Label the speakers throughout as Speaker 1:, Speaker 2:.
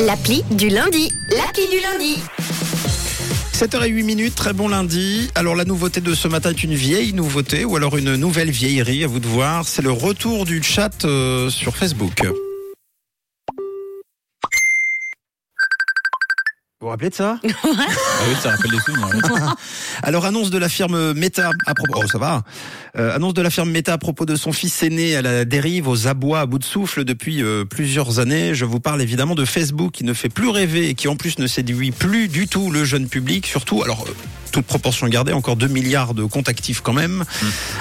Speaker 1: L'appli du lundi. L'appli du lundi.
Speaker 2: 7h08 minutes, très bon lundi. Alors la nouveauté de ce matin est une vieille nouveauté ou alors une nouvelle vieillerie, à vous de voir. C'est le retour du chat euh, sur Facebook. Vous vous rappelez de ça
Speaker 3: Ah oui, ça rappelle les souvenirs. oui.
Speaker 2: Alors annonce de la firme Meta à propos oh ça va Euh, annonce de la firme Meta à propos de son fils aîné à la dérive aux abois à bout de souffle depuis euh, plusieurs années. Je vous parle évidemment de Facebook qui ne fait plus rêver et qui en plus ne séduit plus du tout le jeune public. Surtout alors euh, toute proportion gardée, encore 2 milliards de comptes actifs quand même.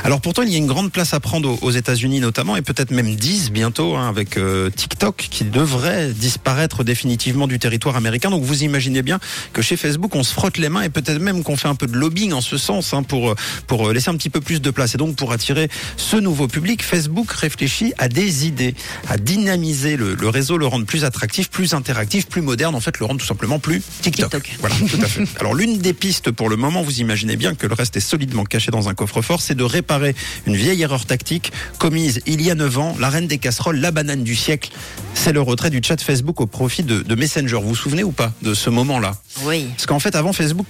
Speaker 2: Alors pourtant, il y a une grande place à prendre aux- États-Unis notamment, et peut-être même 10 bientôt, hein, avec euh, TikTok qui devrait disparaître définitivement du territoire américain. Donc vous imaginez bien que chez Facebook, on se frotte les mains et peut-être même qu'on fait un peu de lobbying en ce sens hein, pour euh, pour euh, laisser un petit peu plus de place. Et donc pour attirer ce nouveau public, Facebook réfléchit à des idées, à dynamiser le, le réseau, le rendre plus attractif, plus interactif, plus moderne, en fait, le rendre tout simplement plus TikTok.
Speaker 4: TikTok.
Speaker 2: Voilà, tout à fait. Alors l'une des pistes pour le moment, vous imaginez bien que le reste est solidement caché dans un coffre-fort, c'est de réparer une vieille erreur tactique commise il y a 9 ans, la reine des casseroles, la banane du siècle. C'est le retrait du chat Facebook au profit de, de Messenger. Vous vous souvenez ou pas de ce moment-là?
Speaker 4: Oui.
Speaker 2: Parce qu'en fait, avant, Facebook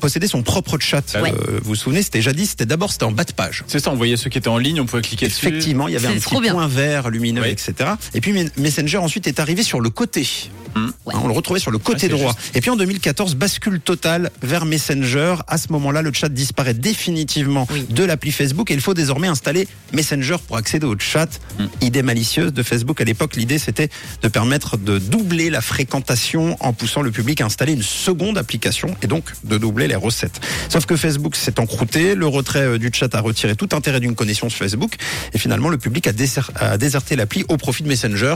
Speaker 2: possédait son propre chat.
Speaker 3: Ouais.
Speaker 2: Euh, vous vous souvenez, c'était jadis, c'était d'abord c'était en bas de page.
Speaker 3: C'est ça, on voyait ceux qui étaient en ligne, on pouvait cliquer dessus.
Speaker 2: Effectivement, il y avait un petit
Speaker 4: bien.
Speaker 2: point vert lumineux,
Speaker 3: Oui.
Speaker 2: etc. Et puis Me- Messenger ensuite est arrivé sur le côté.
Speaker 3: Hmm.
Speaker 4: Ouais.
Speaker 2: Hein, On le retrouvait sur le côté
Speaker 3: c'est
Speaker 2: droit. Et puis en 2014, bascule totale vers Messenger. À ce moment-là, le chat disparaît définitivement
Speaker 4: Oui.
Speaker 2: de l'appli Facebook et il faut désormais installer Messenger pour accéder au chat.
Speaker 3: Hmm.
Speaker 2: Idée malicieuse de Facebook à l'époque. L'idée, c'était de permettre de doubler la fréquentation en poussant le public à installer une seconde application et donc de doubler les recettes. Sauf que Facebook s'est encrouté, le retrait euh, du chat a retiré tout intérêt d'une connexion sur Facebook et finalement le public a, déser- a déserté l'appli au profit de Messenger.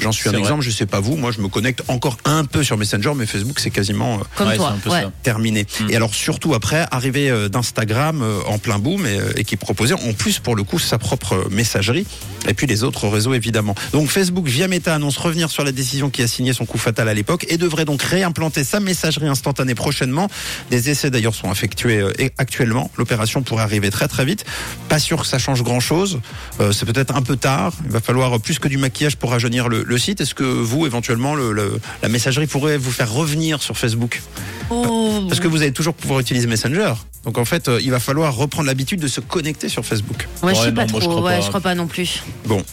Speaker 2: J'en suis un
Speaker 3: vrai.
Speaker 2: exemple, je sais pas vous, moi je me connecte encore un peu sur Messenger, mais Facebook c'est quasiment euh,
Speaker 4: Comme
Speaker 3: Ouais,
Speaker 4: toi.
Speaker 3: c'est un peu
Speaker 4: ouais.
Speaker 3: ça.
Speaker 2: terminé.
Speaker 3: Mm.
Speaker 2: Et alors surtout après, arrivée euh, d'Instagram euh, en plein boom et, euh, et qui proposait en plus pour le coup sa propre euh, messagerie et puis les autres réseaux évidemment. Donc Facebook via Meta annonce revenir sur la décision qui a signé son coup fatal à l'époque et devrait donc réimplanter sa messagerie instantanée prochainement. Des essais d'ailleurs sont effectués euh, et- actuellement. L'opération pourrait arriver très très vite. Pas sûr que ça change grand chose. c'est peut-être un peu tard. Il va falloir plus que du maquillage pour rajeunir le, le site. Est-ce que vous éventuellement le- le- la messagerie pourrait vous faire revenir sur Facebook
Speaker 4: Oh.
Speaker 2: parce que vous allez toujours pouvoir utiliser Messenger. Donc en fait, euh, il va falloir reprendre l'habitude de se connecter sur Facebook.
Speaker 4: Ouais, je
Speaker 3: Ouais,
Speaker 4: sais pas
Speaker 3: non, moi, je
Speaker 4: trop.
Speaker 3: crois
Speaker 4: ouais,
Speaker 3: pas.
Speaker 4: je crois pas non plus.
Speaker 2: Bon.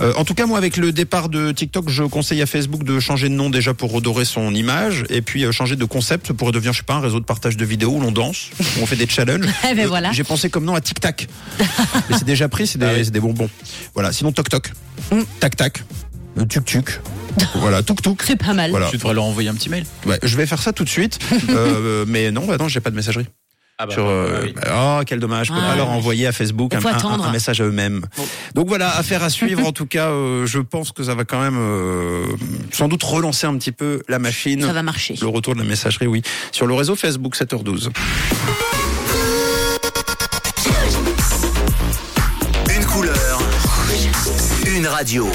Speaker 2: Euh, en tout cas, moi, avec le départ de TikTok, je conseille à Facebook de changer de nom déjà pour redorer son image et puis euh, changer de concept pour devenir, je sais pas, un réseau de partage de vidéos où l'on danse, où on fait des challenges.
Speaker 4: Eh ben
Speaker 2: Euh,
Speaker 4: voilà.
Speaker 2: J'ai pensé comme nom à Tic Tac. Mais c'est déjà pris, c'est des,
Speaker 3: Ah
Speaker 2: c'est des bonbons. Voilà. Sinon, Toc Toc.
Speaker 4: Mm.
Speaker 2: Tac Tac. Euh, Tuk Tuk. voilà, Tuk Tuk.
Speaker 4: C'est pas mal.
Speaker 2: Voilà.
Speaker 3: Tu devrais leur envoyer un petit mail.
Speaker 2: Ouais, je vais faire ça tout de suite. Euh, mais non, bah non, j'ai pas de messagerie.
Speaker 3: Ah
Speaker 2: sur, euh, oh quel dommage, je peux
Speaker 4: Ah,
Speaker 2: pas leur
Speaker 4: ouais.
Speaker 2: envoyer à Facebook un, message à eux-mêmes. Donc voilà, affaire à suivre. en tout cas, euh, je pense que ça va quand même euh, sans doute relancer un petit peu la machine.
Speaker 4: Ça va marcher.
Speaker 2: Le retour de la messagerie, oui, sur le réseau Facebook 7h12.
Speaker 5: Une couleur. Une radio.